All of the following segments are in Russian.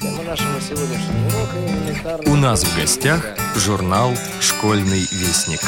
У нас в гостях журнал «Школьный вестник».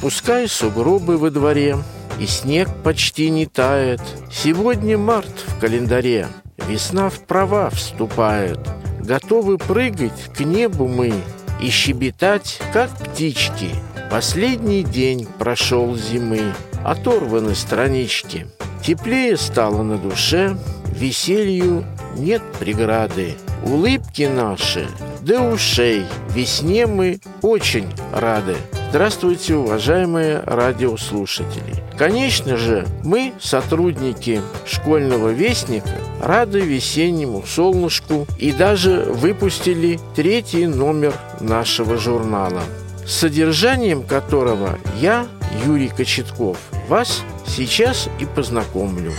Пускай сугробы во дворе, и снег почти не тает. Сегодня март в календаре, весна в права вступает. Готовы прыгать к небу мы и щебетать, как птички. Последний день прошел зимы, оторваны странички. Теплее стало на душе, веселью нет преграды. Улыбки наши до ушей, весне мы очень рады. Здравствуйте, уважаемые радиослушатели! Конечно же, мы, сотрудники школьного вестника, рады весеннему солнышку и даже выпустили третий номер нашего журнала, содержанием которого я, Юрий Кочетков, вас сейчас и познакомлю.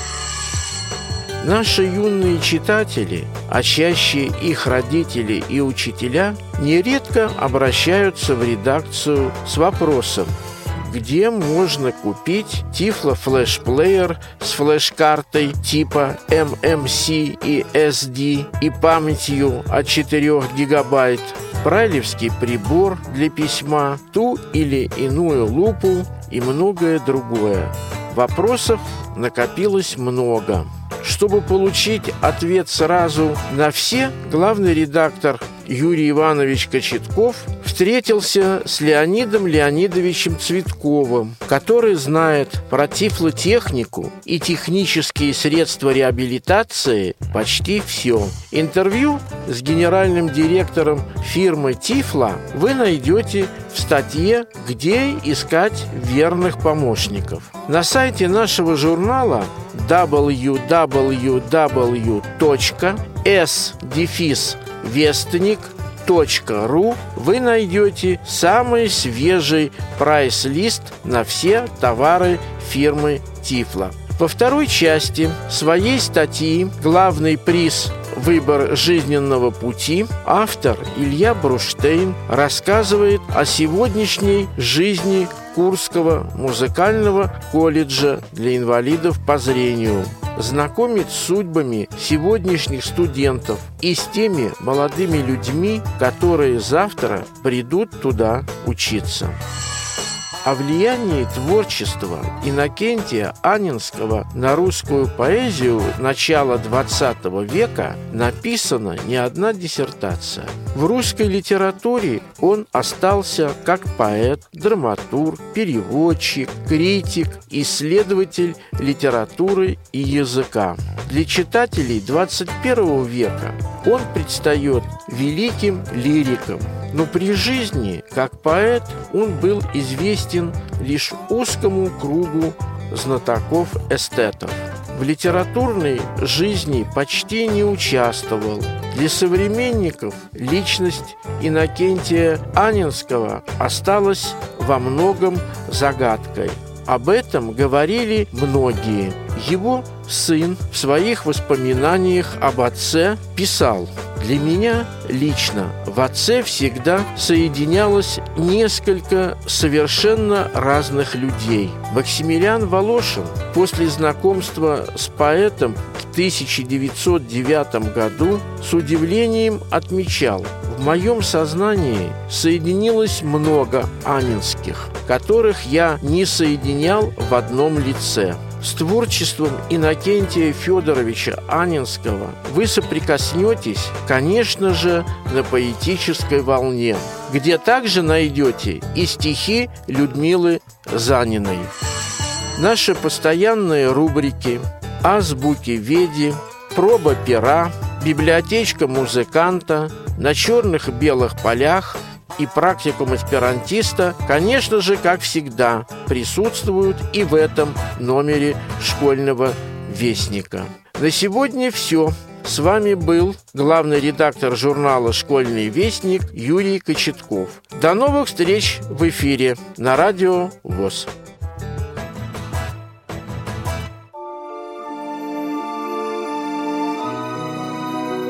Наши юные читатели, а чаще их родители и учителя, нередко обращаются в редакцию с вопросом, где можно купить Тифло флешплеер с флеш-картой типа MMC и SD и памятью от 4 гигабайт, брайлевский прибор для письма, ту или иную лупу и многое другое. Вопросов накопилось много. Чтобы получить ответ сразу на все, главный редактор Юрий Иванович Кочетков встретился с Леонидом Леонидовичем Цветковым, который знает про тифлотехнику и технические средства реабилитации почти все. Интервью с генеральным директором фирмы «Тифла» вы найдете в статье «Где искать верных помощников». На сайте нашего журнала www.s-вестник.ру вы найдете самый свежий прайс-лист на все товары фирмы Тифла. Во второй части своей статьи «Главный приз «Выбор жизненного пути» автор Илья Бруштейн рассказывает о сегодняшней жизни Курского музыкального колледжа для инвалидов по зрению знакомит с судьбами сегодняшних студентов и с теми молодыми людьми, которые завтра придут туда учиться. О влиянии творчества Иннокентия Анинского на русскую поэзию начала XX века написана не одна диссертация. В русской литературе он остался как поэт, драматург, переводчик, критик, исследователь литературы и языка. Для читателей 21 века он предстает великим лириком, но при жизни, как поэт, он был известен лишь узкому кругу знатоков-эстетов. В литературной жизни почти не участвовал. Для современников личность Иннокентия Анинского осталась во многом загадкой. Об этом говорили многие. Его сын в своих воспоминаниях об отце писал «Для меня лично в отце всегда соединялось несколько совершенно разных людей. Максимилиан Волошин после знакомства с поэтом в 1909 году с удивлением отмечал в моем сознании соединилось много анинских, которых я не соединял в одном лице. С творчеством Иннокентия Федоровича Анинского вы соприкоснетесь, конечно же, на поэтической волне, где также найдете и стихи Людмилы Заниной. Наши постоянные рубрики «Азбуки Веди», «Проба пера», «Библиотечка музыканта», «На черных и белых полях», и практикум аспирантиста, конечно же, как всегда, присутствуют и в этом номере школьного вестника. На сегодня все. С вами был главный редактор журнала «Школьный вестник» Юрий Кочетков. До новых встреч в эфире на радио ВОЗ.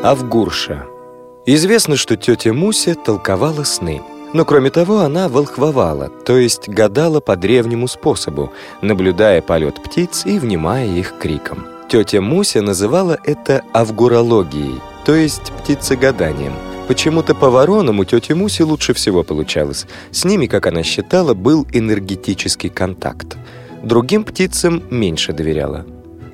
Авгурша Известно, что тетя Муся толковала сны. Но кроме того, она волхвовала, то есть гадала по древнему способу, наблюдая полет птиц и внимая их криком. Тетя Муся называла это авгурологией, то есть птицегаданием. Почему-то по воронам у тети Муси лучше всего получалось. С ними, как она считала, был энергетический контакт. Другим птицам меньше доверяла.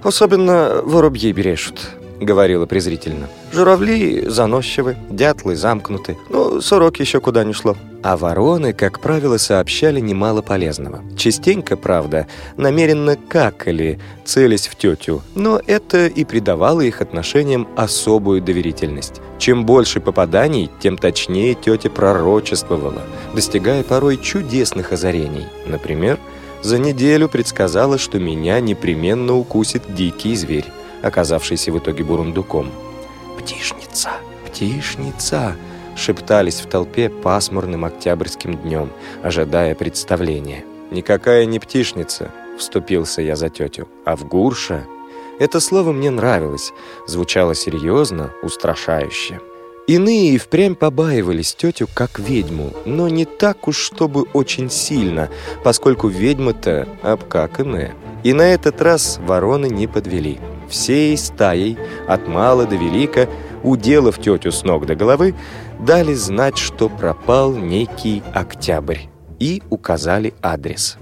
«Особенно воробьи брешут», — говорила презрительно. «Журавли заносчивы, дятлы замкнуты. Ну, сорок еще куда не шло». А вороны, как правило, сообщали немало полезного. Частенько, правда, намеренно какали, целясь в тетю, но это и придавало их отношениям особую доверительность. Чем больше попаданий, тем точнее тетя пророчествовала, достигая порой чудесных озарений. Например, за неделю предсказала, что меня непременно укусит дикий зверь, оказавшийся в итоге бурундуком. «Птишница! Птишница!» шептались в толпе пасмурным октябрьским днем, ожидая представления. «Никакая не птишница», — вступился я за тетю, — «а в гурша». Это слово мне нравилось, звучало серьезно, устрашающе. Иные и впрямь побаивались тетю как ведьму, но не так уж, чтобы очень сильно, поскольку ведьма-то обкаканная. И на этот раз вороны не подвели. Всей стаей, от мала до велика, уделав тетю с ног до головы, дали знать, что пропал некий октябрь, и указали адрес.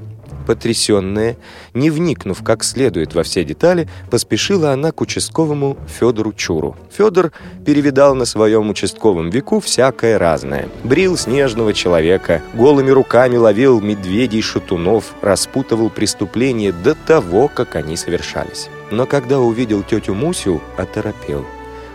Потрясенная, не вникнув как следует во все детали, поспешила она к участковому Федору Чуру. Федор перевидал на своем участковом веку всякое разное. Брил снежного человека, голыми руками ловил медведей-шатунов, распутывал преступления до того, как они совершались. Но когда увидел тетю Мусю, оторопел.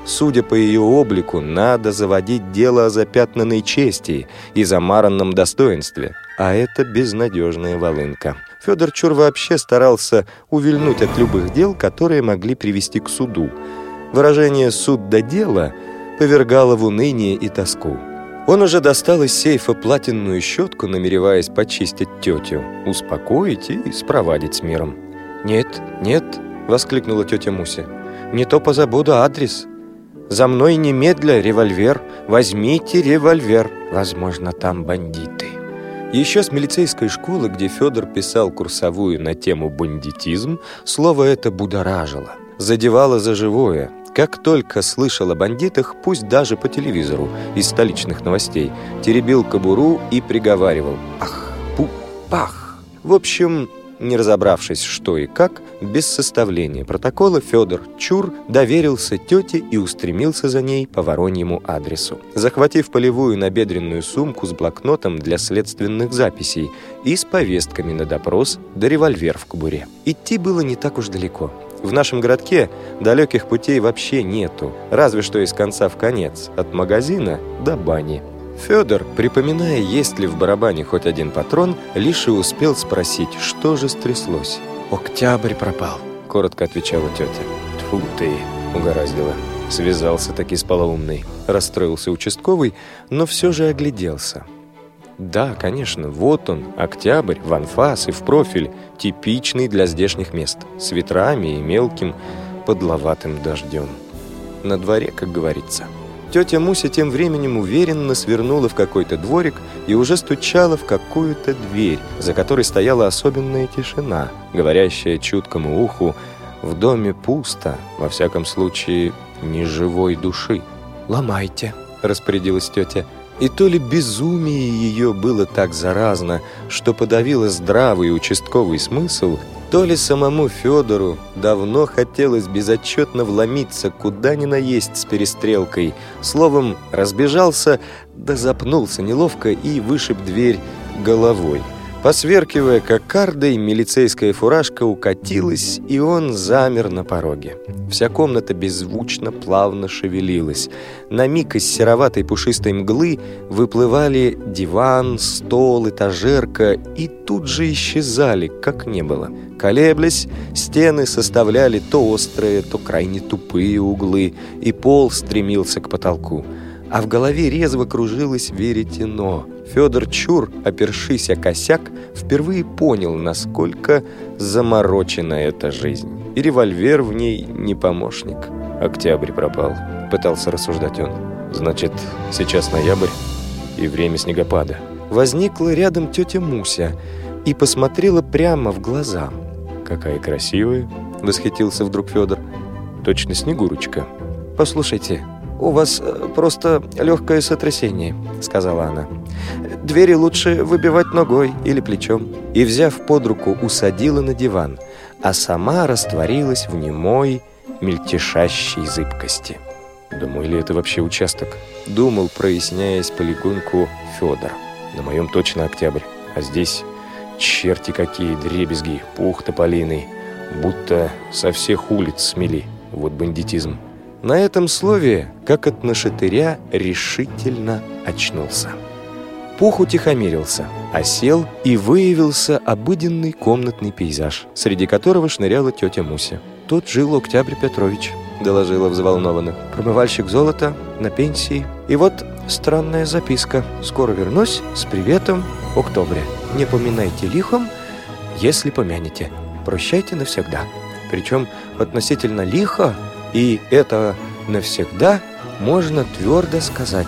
Судя по ее облику, надо заводить дело о запятнанной чести и замаранном достоинстве. А это безнадежная волынка. Федор Чур вообще старался увильнуть от любых дел, которые могли привести к суду. Выражение «суд до дела» повергало в уныние и тоску. Он уже достал из сейфа платинную щетку, намереваясь почистить тетю, успокоить и спровадить с миром. «Нет, нет», — воскликнула тетя Муся, — «не то позабуду адрес». За мной немедля револьвер. Возьмите револьвер. Возможно, там бандиты. Еще с милицейской школы, где Федор писал курсовую на тему бандитизм, слово это будоражило. Задевало за живое. Как только слышал о бандитах, пусть даже по телевизору, из столичных новостей, теребил кобуру и приговаривал «Ах, пу, пах». В общем, не разобравшись, что и как, без составления протокола Федор Чур доверился тете и устремился за ней по вороньему адресу, захватив полевую набедренную сумку с блокнотом для следственных записей и с повестками на допрос да револьвер в кобуре. Идти было не так уж далеко. В нашем городке далеких путей вообще нету, разве что из конца в конец, от магазина до бани. Федор, припоминая, есть ли в барабане хоть один патрон, лишь и успел спросить, что же стряслось. «Октябрь пропал», — коротко отвечала тетя. «Тьфу ты!» — угораздило. Связался таки с полоумной. Расстроился участковый, но все же огляделся. Да, конечно, вот он, октябрь, в анфас и в профиль, типичный для здешних мест, с ветрами и мелким подловатым дождем. На дворе, как говорится. Тетя Муся тем временем уверенно свернула в какой-то дворик и уже стучала в какую-то дверь, за которой стояла особенная тишина, говорящая чуткому уху «В доме пусто, во всяком случае, ни живой души». «Ломайте», — распорядилась тетя. И то ли безумие ее было так заразно, что подавило здравый участковый смысл, то ли самому Федору давно хотелось безотчетно вломиться куда ни наесть с перестрелкой. Словом, разбежался, да запнулся неловко и вышиб дверь головой. Посверкивая кокардой, милицейская фуражка укатилась, и он замер на пороге. Вся комната беззвучно, плавно шевелилась. На миг из сероватой пушистой мглы выплывали диван, стол, этажерка, и тут же исчезали, как не было. Колеблясь, стены составляли то острые, то крайне тупые углы, и пол стремился к потолку. А в голове резво кружилось веретено. Федор Чур, опершись о косяк, впервые понял, насколько заморочена эта жизнь. И револьвер в ней не помощник. Октябрь пропал, пытался рассуждать он. Значит, сейчас ноябрь и время снегопада. Возникла рядом тетя Муся и посмотрела прямо в глаза – «Какая красивая!» — восхитился вдруг Федор. точно Снегурочка. «Послушайте, у вас э, просто легкое сотрясение», — сказала она. «Двери лучше выбивать ногой или плечом». И, взяв под руку, усадила на диван, а сама растворилась в немой, мельтешащей зыбкости. Мой ли это вообще участок? Думал, проясняясь полигонку Федор. На моем точно октябрь, а здесь черти какие дребезги, пух тополиный, будто со всех улиц смели. Вот бандитизм. На этом слове, как от нашатыря, решительно очнулся. Пух утихомирился, осел и выявился обыденный комнатный пейзаж, среди которого шныряла тетя Муся. «Тут жил Октябрь Петрович», — доложила взволнованно. «Промывальщик золота, на пенсии. И вот странная записка. Скоро вернусь с приветом, Октобре. Не поминайте лихом, если помянете. Прощайте навсегда». Причем относительно лихо и это навсегда можно твердо сказать,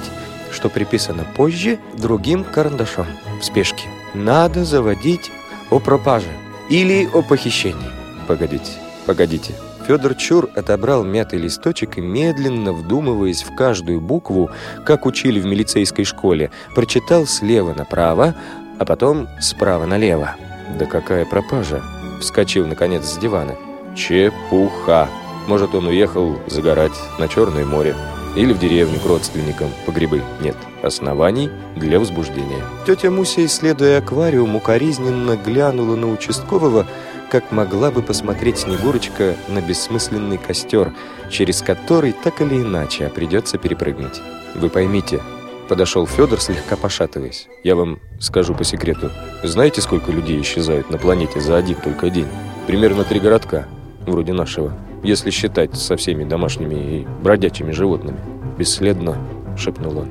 что приписано позже другим карандашом в спешке. Надо заводить о пропаже или о похищении. Погодите, погодите. Федор Чур отобрал мятый листочек и, медленно вдумываясь в каждую букву, как учили в милицейской школе, прочитал слева направо, а потом справа налево. «Да какая пропажа!» Вскочил, наконец, с дивана. «Чепуха!» Может, он уехал загорать на Черное море или в деревню к родственникам по грибы. Нет, оснований для возбуждения. Тетя Муся, исследуя аквариум, укоризненно глянула на участкового, как могла бы посмотреть Снегурочка на бессмысленный костер, через который так или иначе придется перепрыгнуть. Вы поймите, подошел Федор, слегка пошатываясь. Я вам скажу по секрету. Знаете, сколько людей исчезают на планете за один только день? Примерно три городка, вроде нашего если считать со всеми домашними и бродячими животными. Бесследно, шепнул он.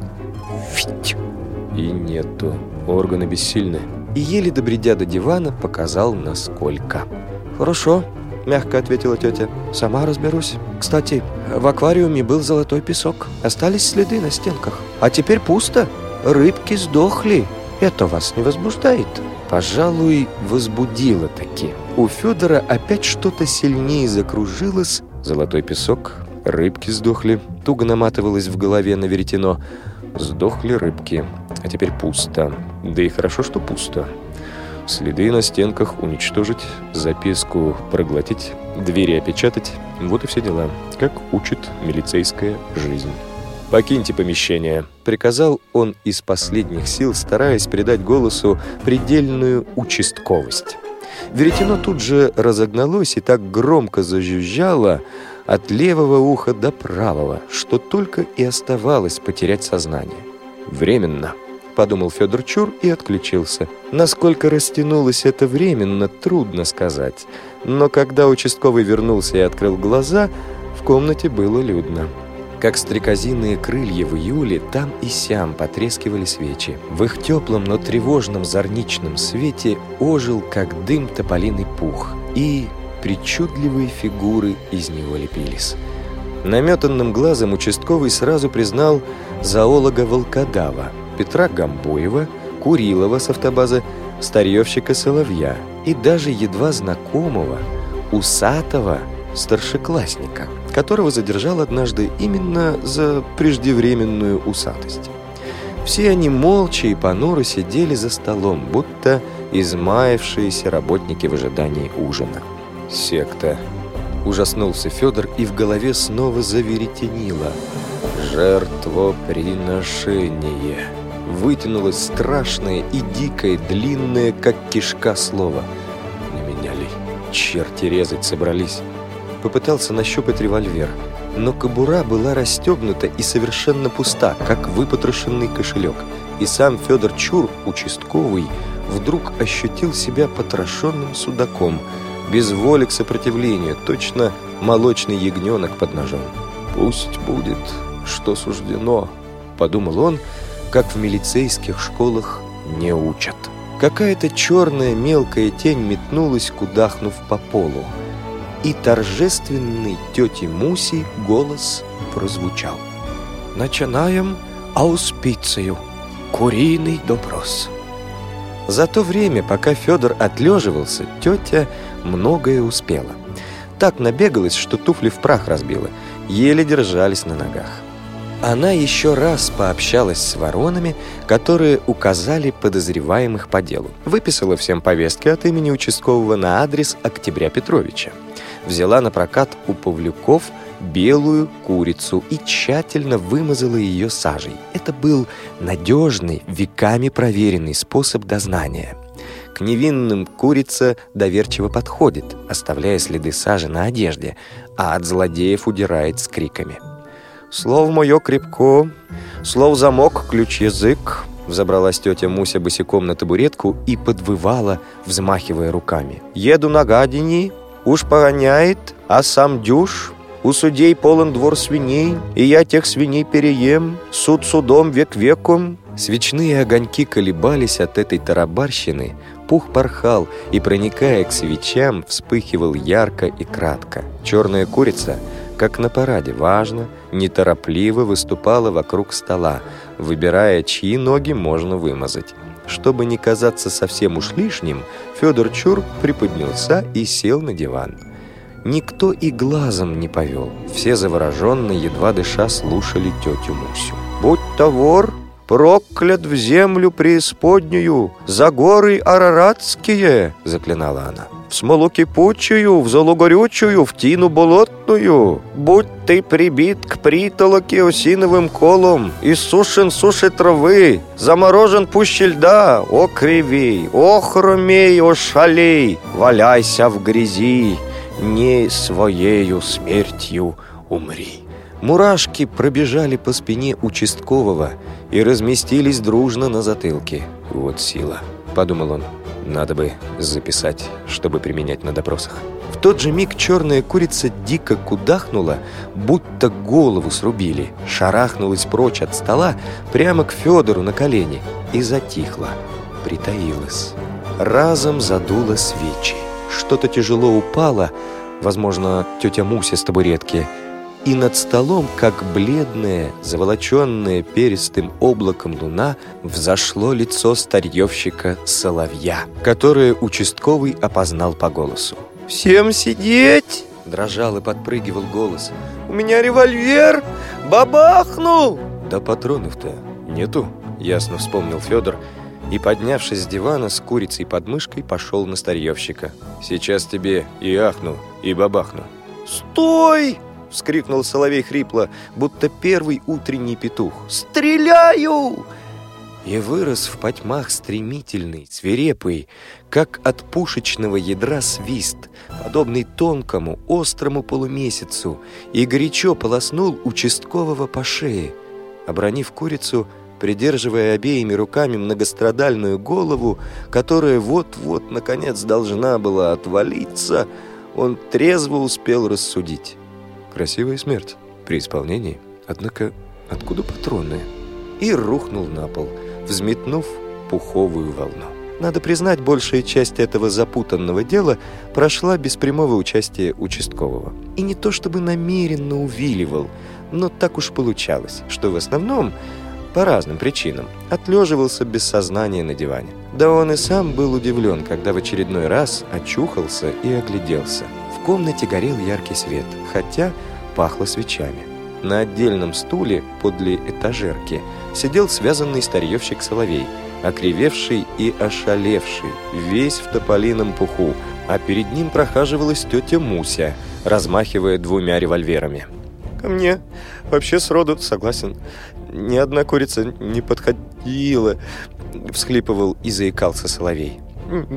Фить! И нету. Органы бессильны. И еле добредя до дивана, показал насколько. Хорошо, мягко ответила тетя. Сама разберусь. Кстати, в аквариуме был золотой песок. Остались следы на стенках. А теперь пусто. Рыбки сдохли. Это вас не возбуждает? Пожалуй, возбудило таки. У Федора опять что-то сильнее закружилось. Золотой песок, рыбки сдохли. Туго наматывалось в голове на веретено. Сдохли рыбки. А теперь пусто. Да и хорошо, что пусто. Следы на стенках уничтожить, записку проглотить, двери опечатать. Вот и все дела. Как учит милицейская жизнь. «Покиньте помещение», — приказал он из последних сил, стараясь придать голосу предельную участковость. Веретено тут же разогналось и так громко зажужжало от левого уха до правого, что только и оставалось потерять сознание. «Временно», — подумал Федор Чур и отключился. Насколько растянулось это временно, трудно сказать. Но когда участковый вернулся и открыл глаза, в комнате было людно. Как стрекозиные крылья в июле, там и сям потрескивали свечи. В их теплом, но тревожном зорничном свете ожил, как дым, тополиный пух, и причудливые фигуры из него лепились. Наметанным глазом участковый сразу признал зоолога Волкодава, Петра Гамбоева, Курилова с автобазы, старьевщика Соловья и даже едва знакомого, усатого старшеклассника, которого задержал однажды именно за преждевременную усатость. Все они молча и понуро сидели за столом, будто измаявшиеся работники в ожидании ужина. «Секта!» Ужаснулся Федор, и в голове снова заверетенило. «Жертвоприношение!» Вытянулось страшное и дикое, длинное, как кишка слово. Не меня ли? Черти резать собрались попытался нащупать револьвер, но кобура была расстегнута и совершенно пуста, как выпотрошенный кошелек. И сам Федор Чур, участковый, вдруг ощутил себя потрошенным судаком, без воли к сопротивлению, точно молочный ягненок под ножом. «Пусть будет, что суждено», — подумал он, как в милицейских школах не учат. Какая-то черная мелкая тень метнулась, кудахнув по полу и торжественный тети Муси голос прозвучал. «Начинаем ауспицию. Куриный допрос». За то время, пока Федор отлеживался, тетя многое успела. так набегалась, что туфли в прах разбила. Еле держались на ногах. Она еще раз пообщалась с воронами, которые указали подозреваемых по делу. Выписала всем повестки от имени участкового на адрес Октября Петровича. Взяла на прокат у Павлюков белую курицу и тщательно вымазала ее сажей. Это был надежный, веками проверенный способ дознания. К невинным курица доверчиво подходит, оставляя следы сажи на одежде, а от злодеев удирает с криками – Слово мое крепко, слов замок, ключ язык. Взобралась тетя Муся босиком на табуретку и подвывала, взмахивая руками. «Еду на гадине, уж погоняет, а сам дюш. У судей полон двор свиней, и я тех свиней переем, суд судом, век веком». Свечные огоньки колебались от этой тарабарщины, пух порхал и, проникая к свечам, вспыхивал ярко и кратко. Черная курица — как на параде, важно, неторопливо выступала вокруг стола, выбирая, чьи ноги можно вымазать. Чтобы не казаться совсем уж лишним, Федор Чур приподнялся и сел на диван. Никто и глазом не повел. Все завороженно, едва дыша, слушали тетю Мусю. «Будь то вор, проклят в землю преисподнюю, за горы араратские!» — заклинала она в смолу кипучую, в золу горючую, в тину болотную. Будь ты прибит к притолоке осиновым колом, и сушен суши травы, заморожен пуще льда, о кривей, о хромей, о шалей, валяйся в грязи, не своею смертью умри. Мурашки пробежали по спине участкового и разместились дружно на затылке. Вот сила, подумал он. Надо бы записать, чтобы применять на допросах. В тот же миг черная курица дико кудахнула, будто голову срубили, шарахнулась прочь от стола прямо к Федору на колени и затихла, притаилась. Разом задуло свечи. Что-то тяжело упало, возможно, тетя Муся с табуретки, и над столом, как бледное, заволоченное перистым облаком луна, взошло лицо старьевщика Соловья, которое участковый опознал по голосу. «Всем сидеть!» — дрожал и подпрыгивал голос. «У меня револьвер! Бабахнул!» «Да патронов-то нету!» — ясно вспомнил Федор, и, поднявшись с дивана с курицей под мышкой, пошел на старьевщика. «Сейчас тебе и ахну, и бабахну». «Стой!» — вскрикнул Соловей хрипло, будто первый утренний петух. «Стреляю!» И вырос в потьмах стремительный, свирепый, как от пушечного ядра свист, подобный тонкому, острому полумесяцу, и горячо полоснул участкового по шее. Обронив курицу, придерживая обеими руками многострадальную голову, которая вот-вот, наконец, должна была отвалиться, он трезво успел рассудить. Красивая смерть при исполнении, однако откуда патроны? И рухнул на пол, взметнув пуховую волну. Надо признать, большая часть этого запутанного дела прошла без прямого участия участкового. И не то чтобы намеренно увиливал, но так уж получалось, что в основном, по разным причинам, отлеживался без сознания на диване. Да он и сам был удивлен, когда в очередной раз очухался и огляделся. В комнате горел яркий свет, хотя пахло свечами. На отдельном стуле подле этажерки сидел связанный старьевщик Соловей, окривевший и ошалевший, весь в тополином пуху, а перед ним прохаживалась тетя Муся, размахивая двумя револьверами. «Ко мне вообще сроду согласен. Ни одна курица не подходила», — всхлипывал и заикался Соловей.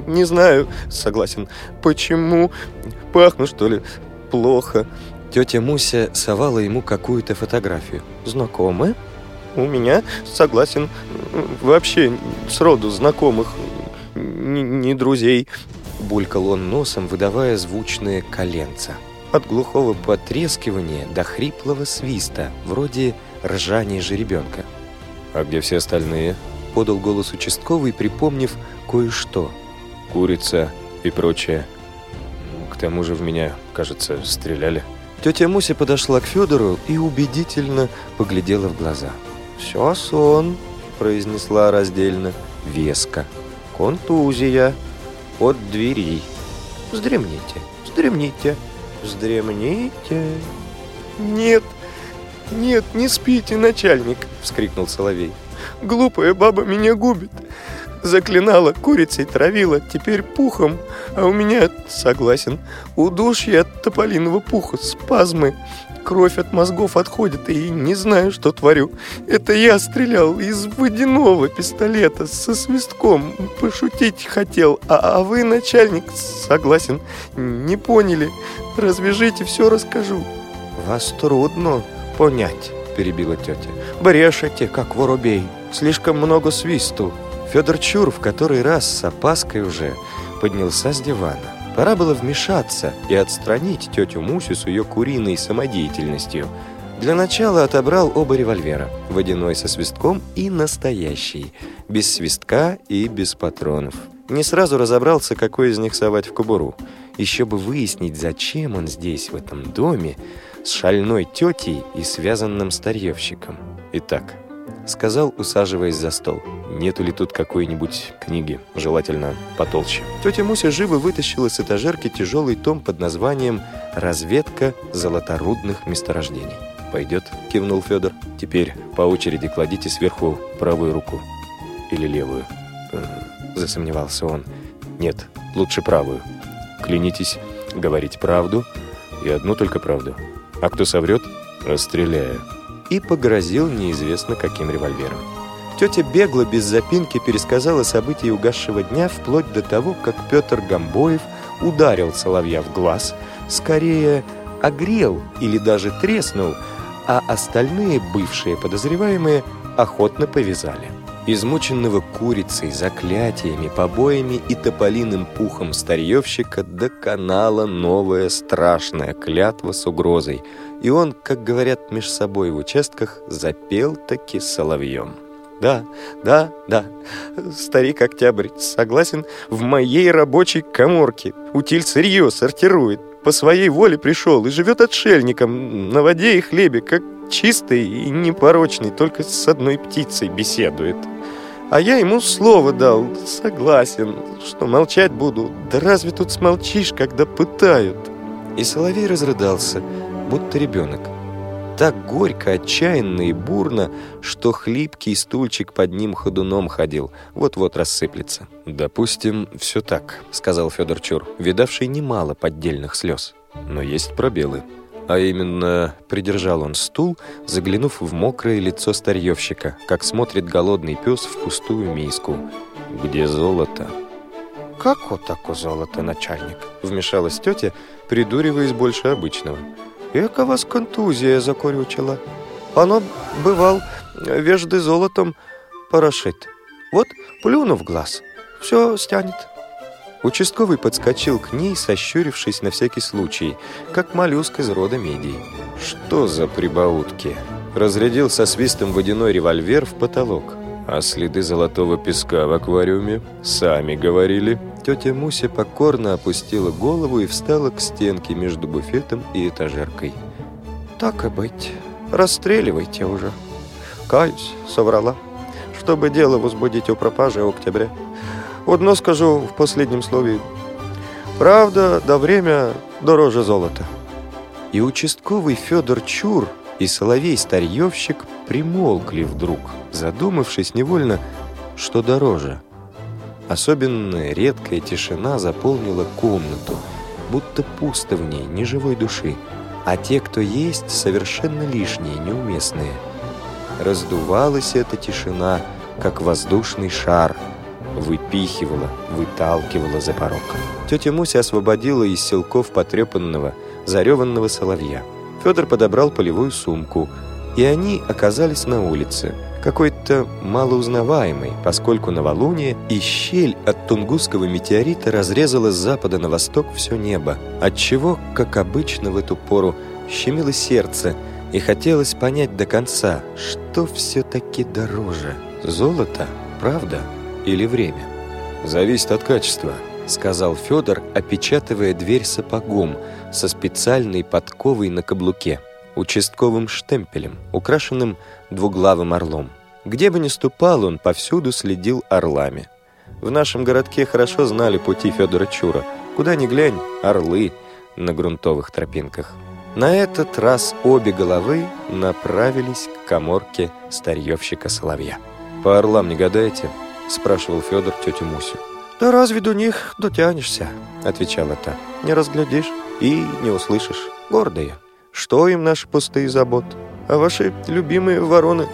«Не знаю, согласен. Почему? Пахну, что ли? Плохо. Тетя Муся совала ему какую-то фотографию. «Знакомы?» «У меня, согласен, вообще сроду знакомых, не, не друзей», булькал он носом, выдавая звучные коленца. От глухого потрескивания до хриплого свиста, вроде ржания жеребенка. «А где все остальные?» — подал голос участковый, припомнив кое-что. «Курица и прочее. К тому же в меня, кажется, стреляли». Тетя Муся подошла к Федору и убедительно поглядела в глаза. «Все сон», — произнесла раздельно, веско. «Контузия от двери. Вздремните, вздремните. вздремните». «Нет, нет, не спите, начальник!» — вскрикнул Соловей. «Глупая баба меня губит. Заклинала, курицей травила, теперь пухом, а у меня, согласен, удушье от тополиного пуха, спазмы. Кровь от мозгов отходит, и не знаю, что творю. Это я стрелял из водяного пистолета со свистком. Пошутить хотел, а, а вы, начальник, согласен, не поняли. Развяжите, все расскажу. Вас трудно понять, перебила тетя. Брешете, как воробей. Слишком много свисту. Федор Чур в который раз с опаской уже поднялся с дивана. Пора было вмешаться и отстранить тетю Мусю с ее куриной самодеятельностью. Для начала отобрал оба револьвера, водяной со свистком и настоящий, без свистка и без патронов. Не сразу разобрался, какой из них совать в кобуру. Еще бы выяснить, зачем он здесь, в этом доме, с шальной тетей и связанным старьевщиком. Итак, сказал, усаживаясь за стол. «Нету ли тут какой-нибудь книги, желательно потолще?» Тетя Муся живо вытащила с этажерки тяжелый том под названием «Разведка золоторудных месторождений». «Пойдет?» — кивнул Федор. «Теперь по очереди кладите сверху правую руку. Или левую?» Засомневался он. «Нет, лучше правую. Клянитесь говорить правду и одну только правду. А кто соврет, расстреляю» и погрозил неизвестно каким револьвером. Тетя бегло, без запинки, пересказала события угасшего дня вплоть до того, как Петр Гамбоев ударил Соловья в глаз, скорее огрел или даже треснул, а остальные бывшие подозреваемые охотно повязали. Измученного курицей, заклятиями, побоями и тополиным пухом старьевщика доконала новая страшная клятва с угрозой – и он, как говорят меж собой в участках, запел таки соловьем. Да, да, да, старик Октябрь, согласен, в моей рабочей коморке. Утиль сырье сортирует, по своей воле пришел и живет отшельником на воде и хлебе, как чистый и непорочный, только с одной птицей беседует. А я ему слово дал, согласен, что молчать буду. Да разве тут смолчишь, когда пытают? И Соловей разрыдался, будто ребенок. Так горько, отчаянно и бурно, что хлипкий стульчик под ним ходуном ходил, вот-вот рассыплется. «Допустим, все так», — сказал Федор Чур, видавший немало поддельных слез. «Но есть пробелы». А именно, придержал он стул, заглянув в мокрое лицо старьевщика, как смотрит голодный пес в пустую миску. «Где золото?» «Как вот такое золото, начальник?» Вмешалась тетя, придуриваясь больше обычного. Эка вас контузия закорючила. Оно, бывал, вежды золотом порошит. Вот плюну в глаз, все стянет. Участковый подскочил к ней, сощурившись на всякий случай, как моллюск из рода медий. Что за прибаутки? Разрядил со свистом водяной револьвер в потолок. А следы золотого песка в аквариуме сами говорили. Тетя Муся покорно опустила голову и встала к стенке между буфетом и этажеркой. «Так и быть. Расстреливайте уже. Каюсь, соврала. Чтобы дело возбудить о пропаже октября. Одно скажу в последнем слове. Правда, до время дороже золота». И участковый Федор Чур и соловей-старьевщик примолкли вдруг, задумавшись невольно, что дороже. Особенно редкая тишина заполнила комнату, будто пусто в ней, ни живой души, а те, кто есть, совершенно лишние, неуместные. Раздувалась эта тишина, как воздушный шар, выпихивала, выталкивала за порог. Тетя Муся освободила из селков потрепанного, зареванного соловья – Федор подобрал полевую сумку, и они оказались на улице, какой-то малоузнаваемый, поскольку новолуние и щель от тунгусского метеорита разрезала с запада на восток все небо, отчего, как обычно в эту пору, щемило сердце и хотелось понять до конца, что все-таки дороже – золото, правда или время. «Зависит от качества», – сказал Федор, опечатывая дверь сапогом – со специальной подковой на каблуке, участковым штемпелем, украшенным двуглавым орлом. Где бы ни ступал, он повсюду следил орлами. В нашем городке хорошо знали пути Федора Чура. Куда ни глянь, орлы. на грунтовых тропинках. На этот раз обе головы направились к коморке старьевщика Соловья. «По орлам не гадаете?» – спрашивал Федор тетю Мусю. «Да разве до них дотянешься?» – отвечала та. «Не разглядишь и не услышишь. Гордые. Что им наши пустые заботы? А ваши любимые вороны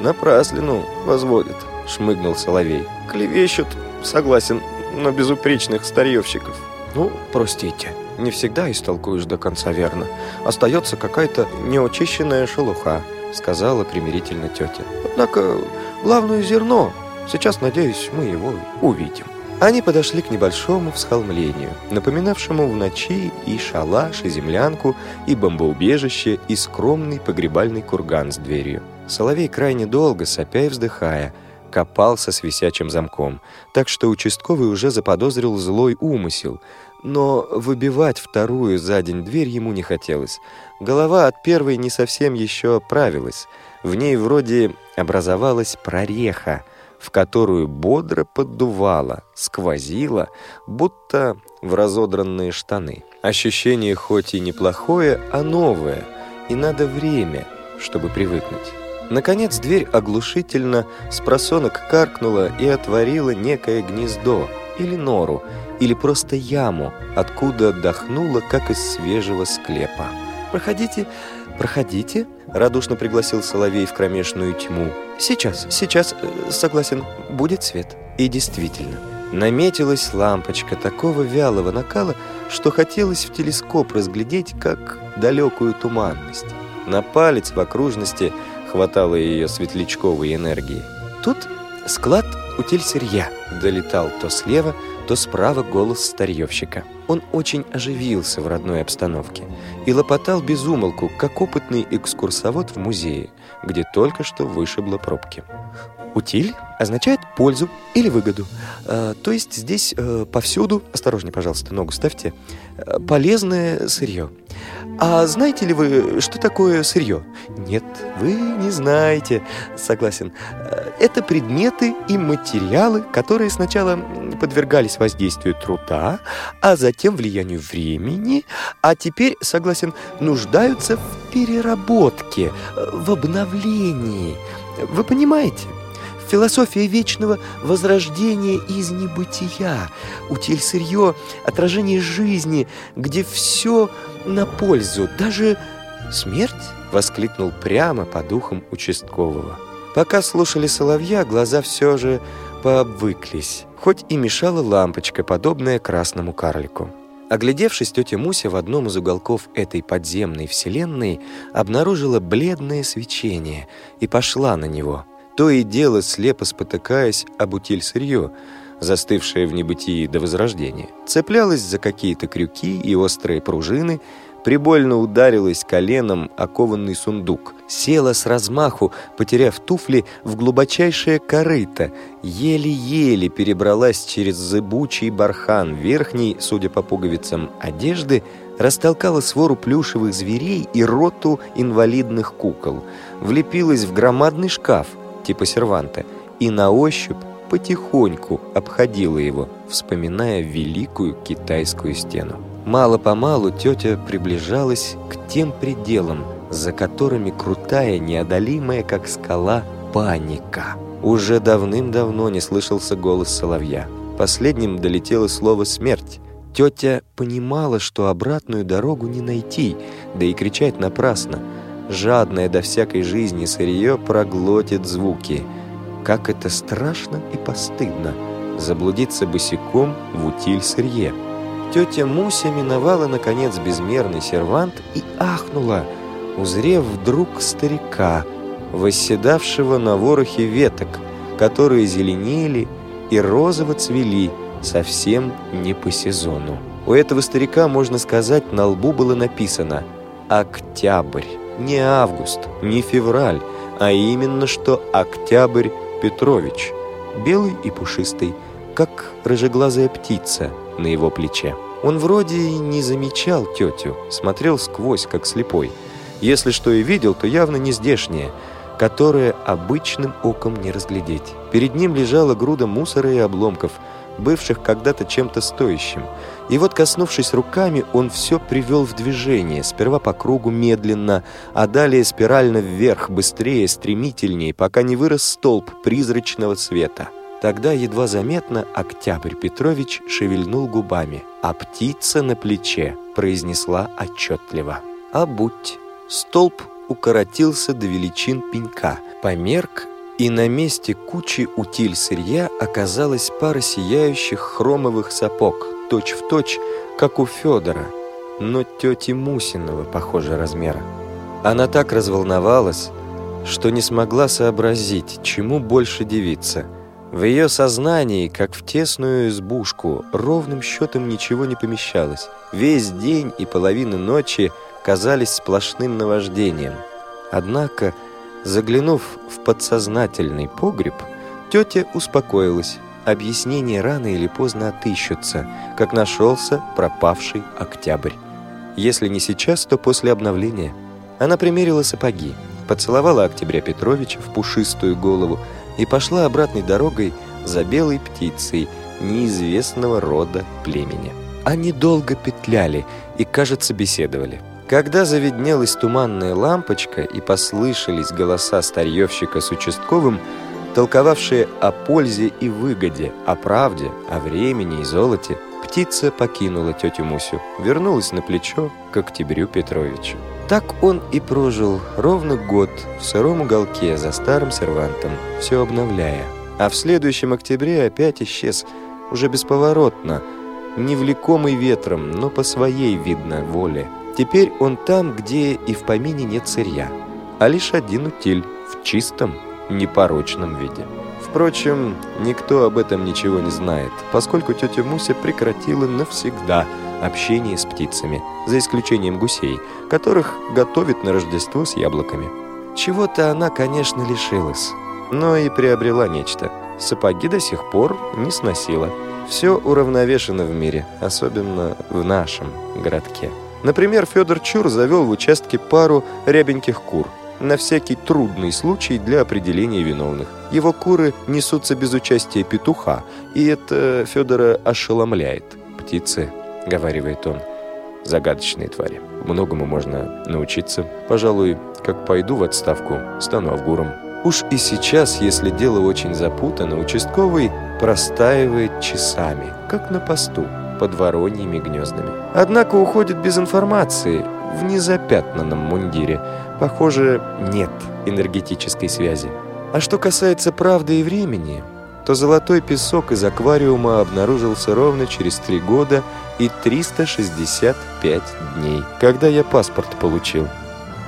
напраслину возводят», – шмыгнул Соловей. «Клевещут, согласен, но безупречных старьевщиков». «Ну, простите, не всегда истолкуешь до конца верно. Остается какая-то неочищенная шелуха», — сказала примирительно тетя. «Однако главное зерно. Сейчас, надеюсь, мы его увидим». Они подошли к небольшому всхолмлению, напоминавшему в ночи и шалаш, и землянку, и бомбоубежище, и скромный погребальный курган с дверью. Соловей крайне долго, сопя и вздыхая, копался с висячим замком, так что участковый уже заподозрил злой умысел, но выбивать вторую за день дверь ему не хотелось. Голова от первой не совсем еще оправилась. В ней вроде образовалась прореха, в которую бодро поддувало, сквозило, будто в разодранные штаны. Ощущение хоть и неплохое, а новое, и надо время, чтобы привыкнуть. Наконец дверь оглушительно с просонок каркнула и отворила некое гнездо или нору, или просто яму, откуда отдохнула, как из свежего склепа. «Проходите, проходите», — радушно пригласил Соловей в кромешную тьму. «Сейчас, сейчас, э, согласен, будет свет». И действительно, наметилась лампочка такого вялого накала, что хотелось в телескоп разглядеть, как далекую туманность. На палец в окружности хватало ее светлячковой энергии. Тут склад утильсырья долетал то слева, то справа голос старьевщика. Он очень оживился в родной обстановке и лопотал без умолку, как опытный экскурсовод в музее, где только что вышибло пробки. Утиль означает пользу или выгоду. А, то есть здесь а, повсюду, осторожнее, пожалуйста, ногу ставьте, а, полезное сырье. А знаете ли вы, что такое сырье? Нет, вы не знаете, согласен. Это предметы и материалы, которые сначала подвергались воздействию труда, а затем влиянию времени, а теперь, согласен, нуждаются в переработке, в обновлении. Вы понимаете? Философия вечного возрождения из небытия, утиль сырье, отражение жизни, где все на пользу, даже смерть, воскликнул прямо по духам участкового. Пока слушали соловья, глаза все же пообвыклись, хоть и мешала лампочка, подобная красному карлику. Оглядевшись, тетя Муся в одном из уголков этой подземной вселенной обнаружила бледное свечение и пошла на него – то и дело слепо спотыкаясь об утиль сырье, застывшее в небытии до возрождения. Цеплялась за какие-то крюки и острые пружины, прибольно ударилась коленом о кованный сундук, села с размаху, потеряв туфли в глубочайшее корыто, еле-еле перебралась через зыбучий бархан верхней, судя по пуговицам, одежды, растолкала свору плюшевых зверей и роту инвалидных кукол, влепилась в громадный шкаф — типа серванта, и на ощупь потихоньку обходила его, вспоминая великую китайскую стену. Мало-помалу тетя приближалась к тем пределам, за которыми крутая, неодолимая, как скала, паника. Уже давным-давно не слышался голос соловья. Последним долетело слово «смерть». Тетя понимала, что обратную дорогу не найти, да и кричать напрасно – жадное до всякой жизни сырье проглотит звуки. Как это страшно и постыдно заблудиться босиком в утиль сырье. Тетя Муся миновала, наконец, безмерный сервант и ахнула, узрев вдруг старика, восседавшего на ворохе веток, которые зеленели и розово цвели, совсем не по сезону. У этого старика, можно сказать, на лбу было написано «Октябрь». Не август, не февраль, а именно что Октябрь Петрович, белый и пушистый, как рыжеглазая птица на его плече. Он вроде и не замечал тетю, смотрел сквозь, как слепой. Если что и видел, то явно не здешнее, которое обычным оком не разглядеть. Перед ним лежала груда мусора и обломков, бывших когда-то чем-то стоящим, И вот, коснувшись руками, он все привел в движение, сперва по кругу медленно, а далее спирально вверх, быстрее, стремительнее, пока не вырос столб призрачного света. Тогда едва заметно Октябрь Петрович шевельнул губами, а птица на плече произнесла отчетливо. «А будь!» Столб укоротился до величин пенька, померк и на месте кучи утиль сырья оказалась пара сияющих хромовых сапог, точь-в-точь, точь, как у Федора, но тети Мусиного, похоже, размера. Она так разволновалась, что не смогла сообразить, чему больше девиться. В ее сознании, как в тесную избушку, ровным счетом ничего не помещалось. Весь день и половина ночи казались сплошным наваждением. Однако Заглянув в подсознательный погреб, тетя успокоилась. Объяснения рано или поздно отыщутся, как нашелся пропавший октябрь. Если не сейчас, то после обновления. Она примерила сапоги, поцеловала Октября Петровича в пушистую голову и пошла обратной дорогой за белой птицей неизвестного рода племени. Они долго петляли и, кажется, беседовали. Когда заведнелась туманная лампочка и послышались голоса старьевщика с участковым, толковавшие о пользе и выгоде, о правде, о времени и золоте, птица покинула тетю Мусю, вернулась на плечо к Октябрю Петровичу. Так он и прожил ровно год в сыром уголке за старым сервантом, все обновляя. А в следующем октябре опять исчез, уже бесповоротно, невлекомый ветром, но по своей, видно, воле – Теперь он там, где и в помине нет сырья, а лишь один утиль в чистом, непорочном виде. Впрочем, никто об этом ничего не знает, поскольку тетя Муся прекратила навсегда общение с птицами, за исключением гусей, которых готовит на Рождество с яблоками. Чего-то она, конечно, лишилась, но и приобрела нечто. Сапоги до сих пор не сносила. Все уравновешено в мире, особенно в нашем городке. Например, Федор Чур завел в участке пару рябеньких кур на всякий трудный случай для определения виновных. Его куры несутся без участия петуха, и это Федора ошеломляет. «Птицы», — говаривает он, — «загадочные твари. Многому можно научиться. Пожалуй, как пойду в отставку, стану авгуром». Уж и сейчас, если дело очень запутано, участковый простаивает часами, как на посту под вороньими гнездами. Однако уходит без информации в незапятнанном мундире. Похоже, нет энергетической связи. А что касается правды и времени, то золотой песок из аквариума обнаружился ровно через три года и 365 дней, когда я паспорт получил.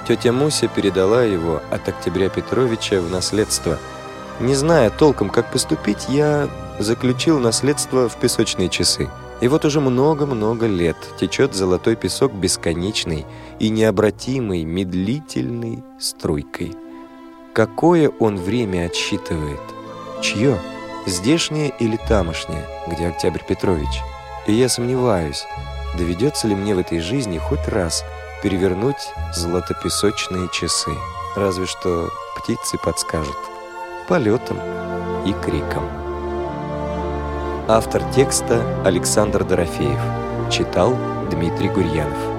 Тетя Муся передала его от Октября Петровича в наследство. Не зная толком, как поступить, я заключил наследство в песочные часы. И вот уже много-много лет течет золотой песок бесконечной и необратимой, медлительной струйкой. Какое он время отсчитывает? Чье? Здешнее или тамошнее, где Октябрь Петрович? И я сомневаюсь, доведется ли мне в этой жизни хоть раз перевернуть золотопесочные часы. Разве что птицы подскажут. Полетом и криком. Автор текста Александр Дорофеев. Читал Дмитрий Гурьянов.